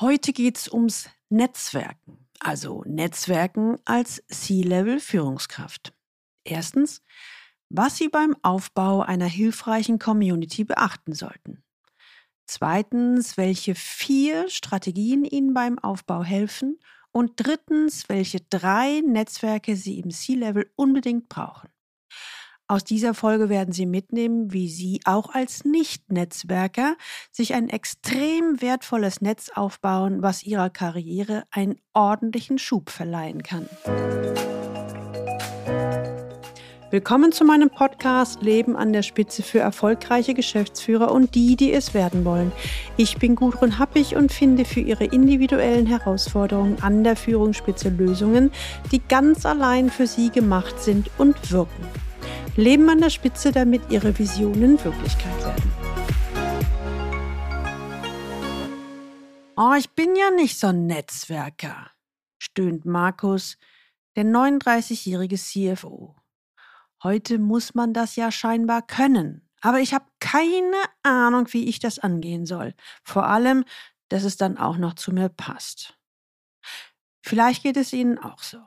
Heute geht es ums Netzwerken, also Netzwerken als C-Level-Führungskraft. Erstens, was Sie beim Aufbau einer hilfreichen Community beachten sollten. Zweitens, welche vier Strategien Ihnen beim Aufbau helfen. Und drittens, welche drei Netzwerke Sie im C-Level unbedingt brauchen. Aus dieser Folge werden Sie mitnehmen, wie Sie auch als Nicht-Netzwerker sich ein extrem wertvolles Netz aufbauen, was Ihrer Karriere einen ordentlichen Schub verleihen kann. Willkommen zu meinem Podcast Leben an der Spitze für erfolgreiche Geschäftsführer und die, die es werden wollen. Ich bin Gudrun Happig und finde für Ihre individuellen Herausforderungen an der Führungsspitze Lösungen, die ganz allein für Sie gemacht sind und wirken. Leben an der Spitze, damit ihre Visionen Wirklichkeit werden. Oh, ich bin ja nicht so ein Netzwerker, stöhnt Markus, der 39-jährige CFO. Heute muss man das ja scheinbar können, aber ich habe keine Ahnung, wie ich das angehen soll. Vor allem, dass es dann auch noch zu mir passt. Vielleicht geht es Ihnen auch so.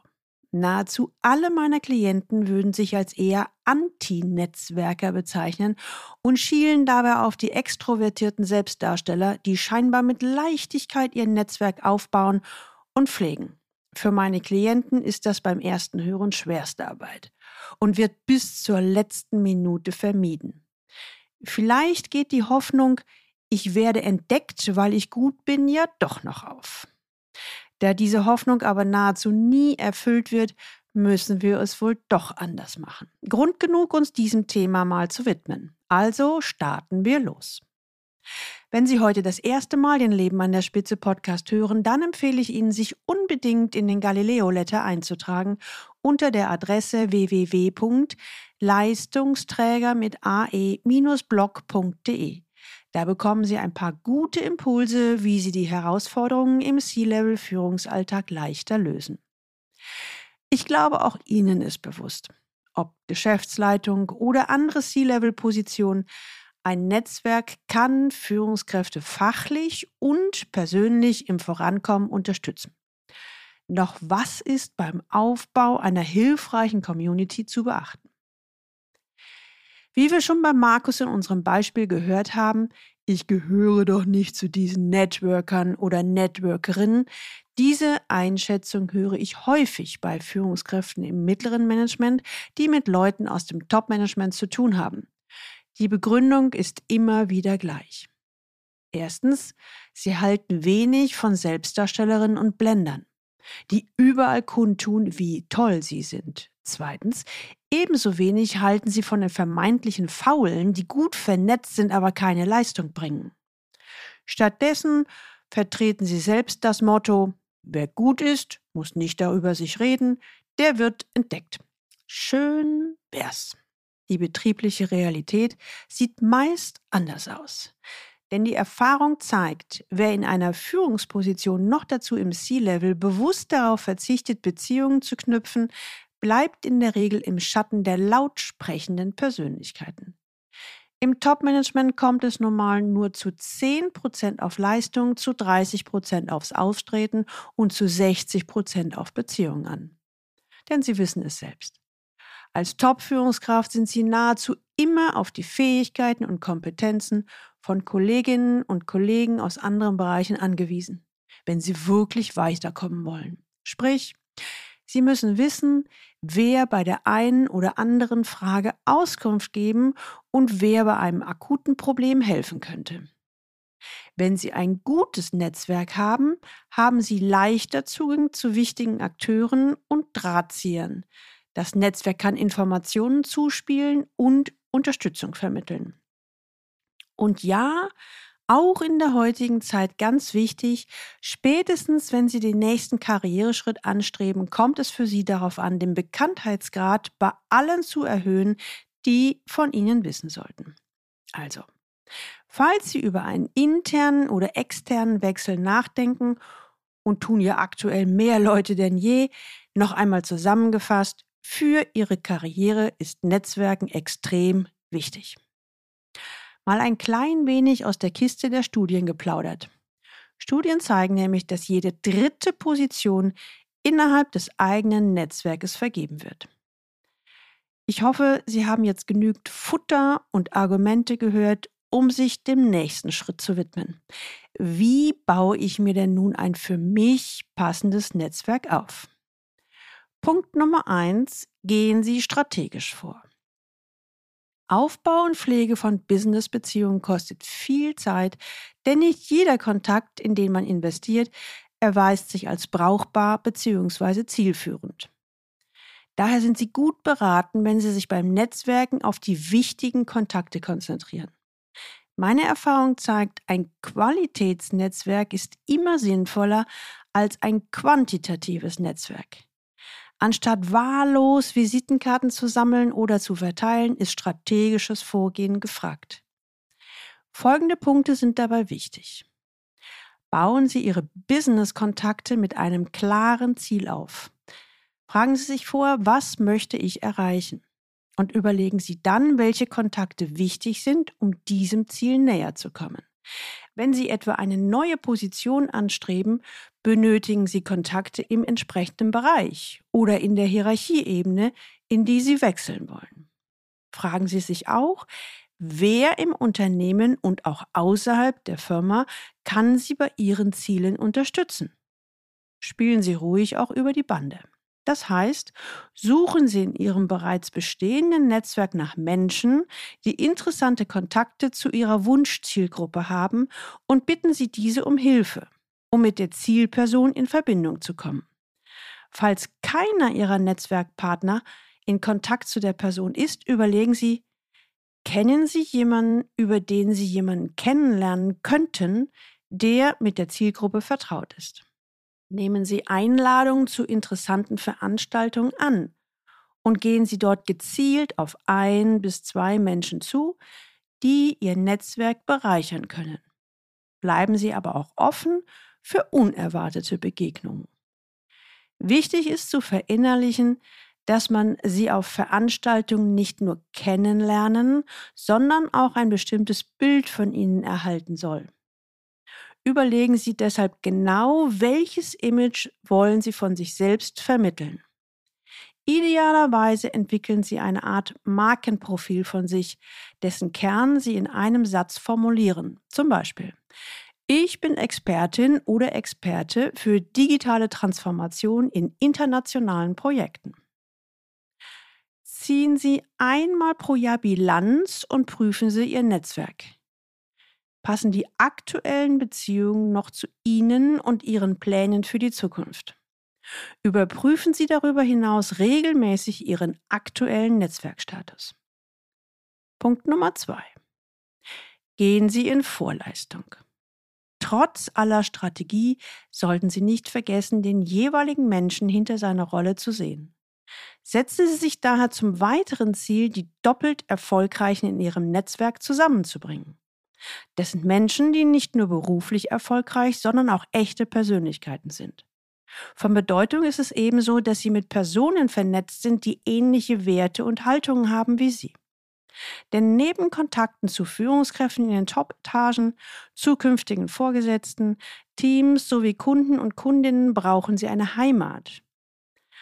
Nahezu alle meiner Klienten würden sich als eher Anti-Netzwerker bezeichnen und schielen dabei auf die extrovertierten Selbstdarsteller, die scheinbar mit Leichtigkeit ihr Netzwerk aufbauen und pflegen. Für meine Klienten ist das beim ersten Hören schwerste Arbeit und wird bis zur letzten Minute vermieden. Vielleicht geht die Hoffnung, ich werde entdeckt, weil ich gut bin, ja doch noch auf. Da diese Hoffnung aber nahezu nie erfüllt wird, müssen wir es wohl doch anders machen. Grund genug, uns diesem Thema mal zu widmen. Also starten wir los. Wenn Sie heute das erste Mal den Leben an der Spitze Podcast hören, dann empfehle ich Ihnen, sich unbedingt in den Galileo Letter einzutragen unter der Adresse www.leistungsträger mit ae-blog.de. Da bekommen Sie ein paar gute Impulse, wie Sie die Herausforderungen im C-Level-Führungsalltag leichter lösen. Ich glaube, auch Ihnen ist bewusst, ob Geschäftsleitung oder andere C-Level-Positionen, ein Netzwerk kann Führungskräfte fachlich und persönlich im Vorankommen unterstützen. Doch was ist beim Aufbau einer hilfreichen Community zu beachten? Wie wir schon bei Markus in unserem Beispiel gehört haben, ich gehöre doch nicht zu diesen Networkern oder Networkerinnen. Diese Einschätzung höre ich häufig bei Führungskräften im mittleren Management, die mit Leuten aus dem Top-Management zu tun haben. Die Begründung ist immer wieder gleich. Erstens, sie halten wenig von Selbstdarstellerinnen und Blendern, die überall kundtun, wie toll sie sind. Zweitens, ebenso wenig halten sie von den vermeintlichen Faulen, die gut vernetzt sind, aber keine Leistung bringen. Stattdessen vertreten sie selbst das Motto, wer gut ist, muss nicht darüber sich reden, der wird entdeckt. Schön wär's. Die betriebliche Realität sieht meist anders aus. Denn die Erfahrung zeigt, wer in einer Führungsposition noch dazu im C-Level bewusst darauf verzichtet, Beziehungen zu knüpfen, bleibt in der Regel im Schatten der lautsprechenden Persönlichkeiten. Im Top-Management kommt es normal nur zu 10% auf Leistung, zu 30% aufs Auftreten und zu 60% auf Beziehungen an. Denn Sie wissen es selbst. Als Top-Führungskraft sind Sie nahezu immer auf die Fähigkeiten und Kompetenzen von Kolleginnen und Kollegen aus anderen Bereichen angewiesen, wenn Sie wirklich weiterkommen wollen. Sprich, Sie müssen wissen, wer bei der einen oder anderen Frage Auskunft geben und wer bei einem akuten Problem helfen könnte. Wenn Sie ein gutes Netzwerk haben, haben Sie leichter Zugang zu wichtigen Akteuren und Drahtziehern. Das Netzwerk kann Informationen zuspielen und Unterstützung vermitteln. Und ja, auch in der heutigen Zeit ganz wichtig, spätestens wenn Sie den nächsten Karriereschritt anstreben, kommt es für Sie darauf an, den Bekanntheitsgrad bei allen zu erhöhen, die von Ihnen wissen sollten. Also, falls Sie über einen internen oder externen Wechsel nachdenken und tun ja aktuell mehr Leute denn je, noch einmal zusammengefasst, für Ihre Karriere ist Netzwerken extrem wichtig mal ein klein wenig aus der Kiste der Studien geplaudert. Studien zeigen nämlich, dass jede dritte Position innerhalb des eigenen Netzwerkes vergeben wird. Ich hoffe, Sie haben jetzt genügend Futter und Argumente gehört, um sich dem nächsten Schritt zu widmen. Wie baue ich mir denn nun ein für mich passendes Netzwerk auf? Punkt Nummer eins: Gehen Sie strategisch vor. Aufbau und Pflege von Business-Beziehungen kostet viel Zeit, denn nicht jeder Kontakt, in den man investiert, erweist sich als brauchbar bzw. zielführend. Daher sind Sie gut beraten, wenn Sie sich beim Netzwerken auf die wichtigen Kontakte konzentrieren. Meine Erfahrung zeigt, ein Qualitätsnetzwerk ist immer sinnvoller als ein quantitatives Netzwerk. Anstatt wahllos Visitenkarten zu sammeln oder zu verteilen, ist strategisches Vorgehen gefragt. Folgende Punkte sind dabei wichtig. Bauen Sie Ihre Business-Kontakte mit einem klaren Ziel auf. Fragen Sie sich vor, was möchte ich erreichen? Und überlegen Sie dann, welche Kontakte wichtig sind, um diesem Ziel näher zu kommen. Wenn Sie etwa eine neue Position anstreben, benötigen Sie Kontakte im entsprechenden Bereich oder in der Hierarchieebene, in die Sie wechseln wollen. Fragen Sie sich auch, wer im Unternehmen und auch außerhalb der Firma kann Sie bei Ihren Zielen unterstützen. Spielen Sie ruhig auch über die Bande. Das heißt, suchen Sie in Ihrem bereits bestehenden Netzwerk nach Menschen, die interessante Kontakte zu Ihrer Wunschzielgruppe haben und bitten Sie diese um Hilfe, um mit der Zielperson in Verbindung zu kommen. Falls keiner Ihrer Netzwerkpartner in Kontakt zu der Person ist, überlegen Sie, kennen Sie jemanden, über den Sie jemanden kennenlernen könnten, der mit der Zielgruppe vertraut ist. Nehmen Sie Einladungen zu interessanten Veranstaltungen an und gehen Sie dort gezielt auf ein bis zwei Menschen zu, die Ihr Netzwerk bereichern können. Bleiben Sie aber auch offen für unerwartete Begegnungen. Wichtig ist zu verinnerlichen, dass man sie auf Veranstaltungen nicht nur kennenlernen, sondern auch ein bestimmtes Bild von ihnen erhalten soll. Überlegen Sie deshalb genau, welches Image wollen Sie von sich selbst vermitteln. Idealerweise entwickeln Sie eine Art Markenprofil von sich, dessen Kern Sie in einem Satz formulieren. Zum Beispiel, ich bin Expertin oder Experte für digitale Transformation in internationalen Projekten. Ziehen Sie einmal pro Jahr Bilanz und prüfen Sie Ihr Netzwerk passen die aktuellen Beziehungen noch zu Ihnen und Ihren Plänen für die Zukunft. Überprüfen Sie darüber hinaus regelmäßig Ihren aktuellen Netzwerkstatus. Punkt Nummer zwei. Gehen Sie in Vorleistung. Trotz aller Strategie sollten Sie nicht vergessen, den jeweiligen Menschen hinter seiner Rolle zu sehen. Setzen Sie sich daher zum weiteren Ziel, die doppelt Erfolgreichen in Ihrem Netzwerk zusammenzubringen. Das sind Menschen, die nicht nur beruflich erfolgreich, sondern auch echte Persönlichkeiten sind. Von Bedeutung ist es ebenso, dass sie mit Personen vernetzt sind, die ähnliche Werte und Haltungen haben wie sie. Denn neben Kontakten zu Führungskräften in den Top-Etagen, zukünftigen Vorgesetzten, Teams sowie Kunden und Kundinnen brauchen sie eine Heimat.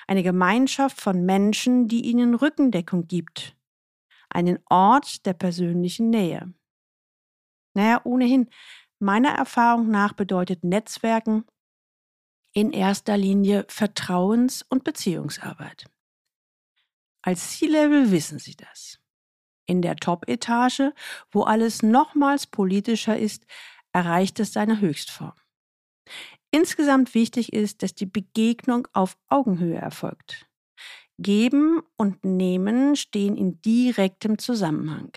Eine Gemeinschaft von Menschen, die ihnen Rückendeckung gibt. Einen Ort der persönlichen Nähe. Naja, ohnehin, meiner Erfahrung nach bedeutet Netzwerken in erster Linie Vertrauens- und Beziehungsarbeit. Als C-Level wissen Sie das. In der Top-Etage, wo alles nochmals politischer ist, erreicht es seine Höchstform. Insgesamt wichtig ist, dass die Begegnung auf Augenhöhe erfolgt. Geben und Nehmen stehen in direktem Zusammenhang.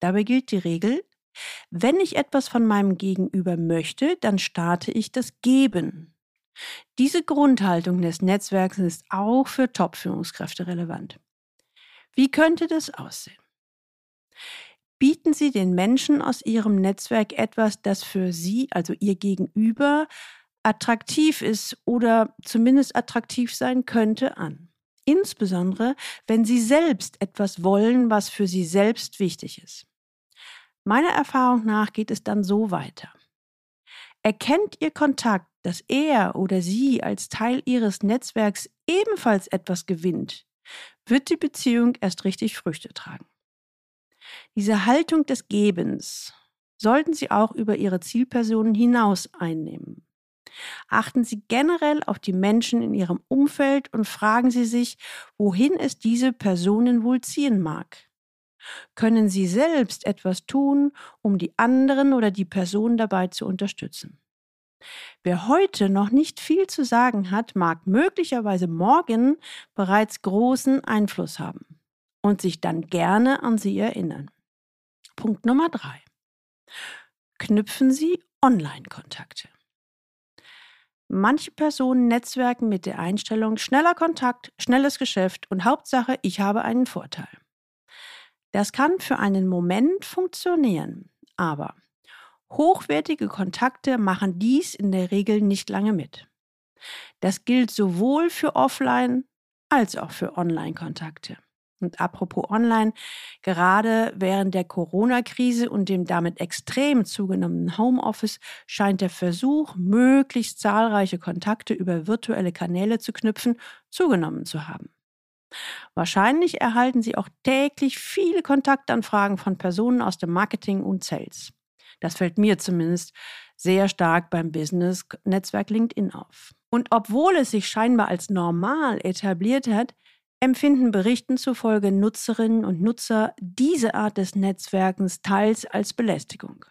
Dabei gilt die Regel, wenn ich etwas von meinem Gegenüber möchte, dann starte ich das Geben. Diese Grundhaltung des Netzwerks ist auch für Top-Führungskräfte relevant. Wie könnte das aussehen? Bieten Sie den Menschen aus Ihrem Netzwerk etwas, das für Sie, also Ihr Gegenüber, attraktiv ist oder zumindest attraktiv sein könnte, an. Insbesondere, wenn Sie selbst etwas wollen, was für Sie selbst wichtig ist. Meiner Erfahrung nach geht es dann so weiter. Erkennt Ihr Kontakt, dass er oder sie als Teil Ihres Netzwerks ebenfalls etwas gewinnt, wird die Beziehung erst richtig Früchte tragen. Diese Haltung des Gebens sollten Sie auch über Ihre Zielpersonen hinaus einnehmen. Achten Sie generell auf die Menschen in Ihrem Umfeld und fragen Sie sich, wohin es diese Personen wohl ziehen mag. Können Sie selbst etwas tun, um die anderen oder die Person dabei zu unterstützen? Wer heute noch nicht viel zu sagen hat, mag möglicherweise morgen bereits großen Einfluss haben und sich dann gerne an Sie erinnern. Punkt Nummer drei. Knüpfen Sie Online-Kontakte. Manche Personen netzwerken mit der Einstellung schneller Kontakt, schnelles Geschäft und Hauptsache, ich habe einen Vorteil. Das kann für einen Moment funktionieren, aber hochwertige Kontakte machen dies in der Regel nicht lange mit. Das gilt sowohl für Offline als auch für Online-Kontakte. Und apropos Online, gerade während der Corona-Krise und dem damit extrem zugenommenen Homeoffice scheint der Versuch, möglichst zahlreiche Kontakte über virtuelle Kanäle zu knüpfen, zugenommen zu haben. Wahrscheinlich erhalten Sie auch täglich viele Kontaktanfragen von Personen aus dem Marketing und Sales. Das fällt mir zumindest sehr stark beim Business-Netzwerk LinkedIn auf. Und obwohl es sich scheinbar als normal etabliert hat, empfinden Berichten zufolge Nutzerinnen und Nutzer diese Art des Netzwerkens teils als Belästigung.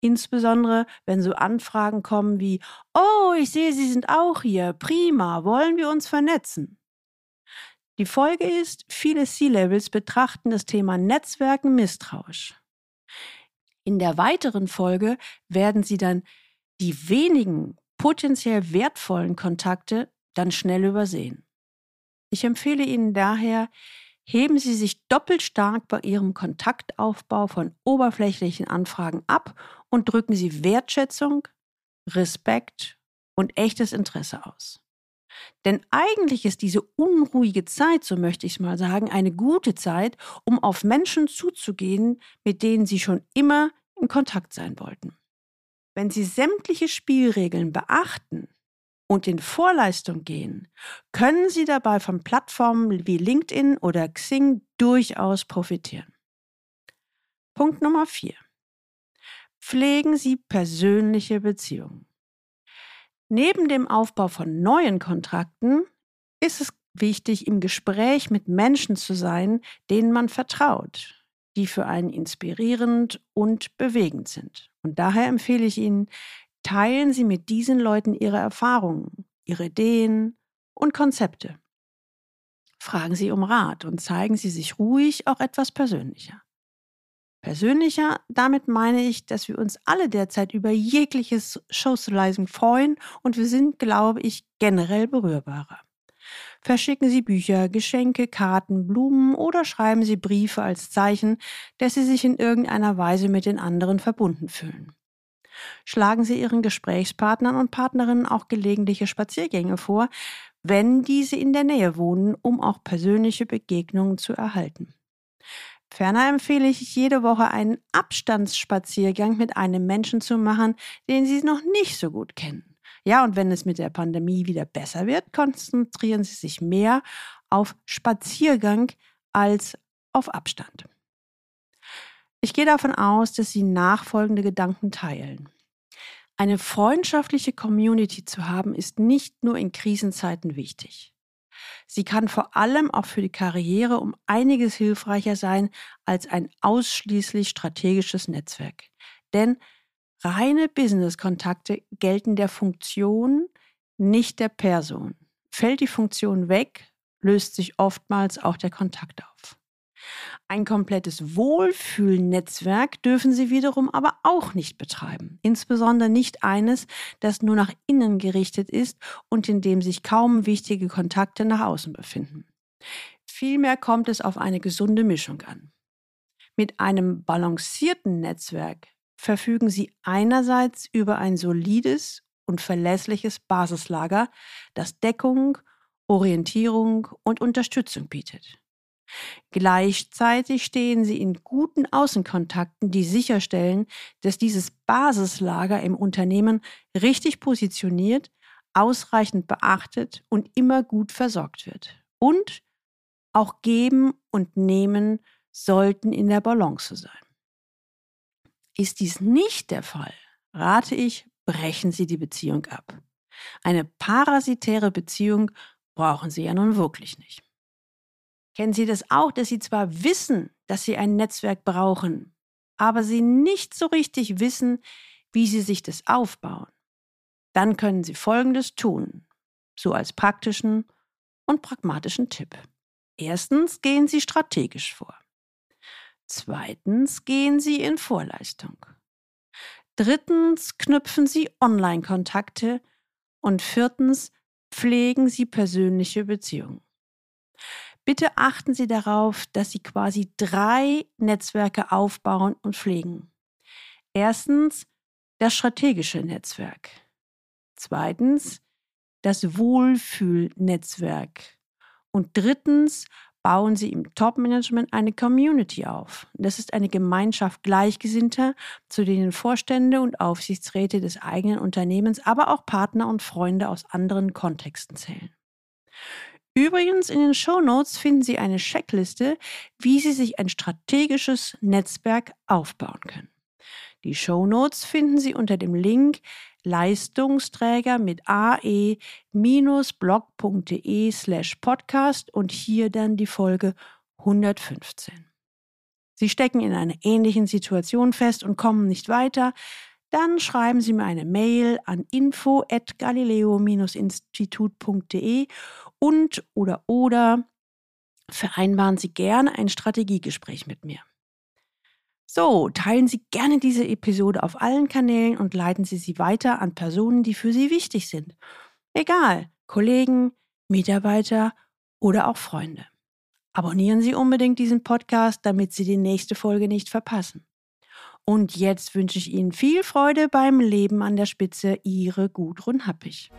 Insbesondere, wenn so Anfragen kommen wie, oh, ich sehe, Sie sind auch hier, prima, wollen wir uns vernetzen? Die Folge ist, viele C-Levels betrachten das Thema Netzwerken misstrauisch. In der weiteren Folge werden sie dann die wenigen potenziell wertvollen Kontakte dann schnell übersehen. Ich empfehle Ihnen daher, heben Sie sich doppelt stark bei Ihrem Kontaktaufbau von oberflächlichen Anfragen ab und drücken Sie Wertschätzung, Respekt und echtes Interesse aus. Denn eigentlich ist diese unruhige Zeit, so möchte ich es mal sagen, eine gute Zeit, um auf Menschen zuzugehen, mit denen Sie schon immer in Kontakt sein wollten. Wenn Sie sämtliche Spielregeln beachten und in Vorleistung gehen, können Sie dabei von Plattformen wie LinkedIn oder Xing durchaus profitieren. Punkt Nummer 4. Pflegen Sie persönliche Beziehungen. Neben dem Aufbau von neuen Kontrakten ist es wichtig, im Gespräch mit Menschen zu sein, denen man vertraut, die für einen inspirierend und bewegend sind. Und daher empfehle ich Ihnen, teilen Sie mit diesen Leuten Ihre Erfahrungen, Ihre Ideen und Konzepte. Fragen Sie um Rat und zeigen Sie sich ruhig auch etwas persönlicher. Persönlicher, damit meine ich, dass wir uns alle derzeit über jegliches Socializing freuen und wir sind, glaube ich, generell berührbarer. Verschicken Sie Bücher, Geschenke, Karten, Blumen oder schreiben Sie Briefe als Zeichen, dass Sie sich in irgendeiner Weise mit den anderen verbunden fühlen. Schlagen Sie Ihren Gesprächspartnern und Partnerinnen auch gelegentliche Spaziergänge vor, wenn diese in der Nähe wohnen, um auch persönliche Begegnungen zu erhalten. Ferner empfehle ich jede Woche einen Abstandsspaziergang mit einem Menschen zu machen, den Sie noch nicht so gut kennen. Ja, und wenn es mit der Pandemie wieder besser wird, konzentrieren Sie sich mehr auf Spaziergang als auf Abstand. Ich gehe davon aus, dass Sie nachfolgende Gedanken teilen. Eine freundschaftliche Community zu haben, ist nicht nur in Krisenzeiten wichtig. Sie kann vor allem auch für die Karriere um einiges hilfreicher sein als ein ausschließlich strategisches Netzwerk. Denn reine Business-Kontakte gelten der Funktion, nicht der Person. Fällt die Funktion weg, löst sich oftmals auch der Kontakt auf. Ein komplettes Wohlfühlnetzwerk dürfen sie wiederum aber auch nicht betreiben. Insbesondere nicht eines, das nur nach innen gerichtet ist und in dem sich kaum wichtige Kontakte nach außen befinden. Vielmehr kommt es auf eine gesunde Mischung an. Mit einem balancierten Netzwerk verfügen Sie einerseits über ein solides und verlässliches Basislager, das Deckung, Orientierung und Unterstützung bietet. Gleichzeitig stehen sie in guten Außenkontakten, die sicherstellen, dass dieses Basislager im Unternehmen richtig positioniert, ausreichend beachtet und immer gut versorgt wird. Und auch Geben und Nehmen sollten in der Balance sein. Ist dies nicht der Fall, rate ich, brechen Sie die Beziehung ab. Eine parasitäre Beziehung brauchen Sie ja nun wirklich nicht. Kennen Sie das auch, dass Sie zwar wissen, dass Sie ein Netzwerk brauchen, aber Sie nicht so richtig wissen, wie Sie sich das aufbauen? Dann können Sie Folgendes tun, so als praktischen und pragmatischen Tipp. Erstens gehen Sie strategisch vor. Zweitens gehen Sie in Vorleistung. Drittens knüpfen Sie Online-Kontakte. Und viertens pflegen Sie persönliche Beziehungen. Bitte achten Sie darauf, dass Sie quasi drei Netzwerke aufbauen und pflegen. Erstens das strategische Netzwerk. Zweitens das Wohlfühlnetzwerk. Und drittens bauen Sie im Top-Management eine Community auf. Das ist eine Gemeinschaft Gleichgesinnter, zu denen Vorstände und Aufsichtsräte des eigenen Unternehmens, aber auch Partner und Freunde aus anderen Kontexten zählen. Übrigens, in den Show Notes finden Sie eine Checkliste, wie Sie sich ein strategisches Netzwerk aufbauen können. Die Show Notes finden Sie unter dem Link Leistungsträger mit ae-blog.de slash podcast und hier dann die Folge 115. Sie stecken in einer ähnlichen Situation fest und kommen nicht weiter, dann schreiben Sie mir eine Mail an info at galileo-institut.de und oder oder vereinbaren Sie gerne ein Strategiegespräch mit mir. So, teilen Sie gerne diese Episode auf allen Kanälen und leiten Sie sie weiter an Personen, die für Sie wichtig sind. Egal, Kollegen, Mitarbeiter oder auch Freunde. Abonnieren Sie unbedingt diesen Podcast, damit Sie die nächste Folge nicht verpassen. Und jetzt wünsche ich Ihnen viel Freude beim Leben an der Spitze. Ihre Gudrun Happig.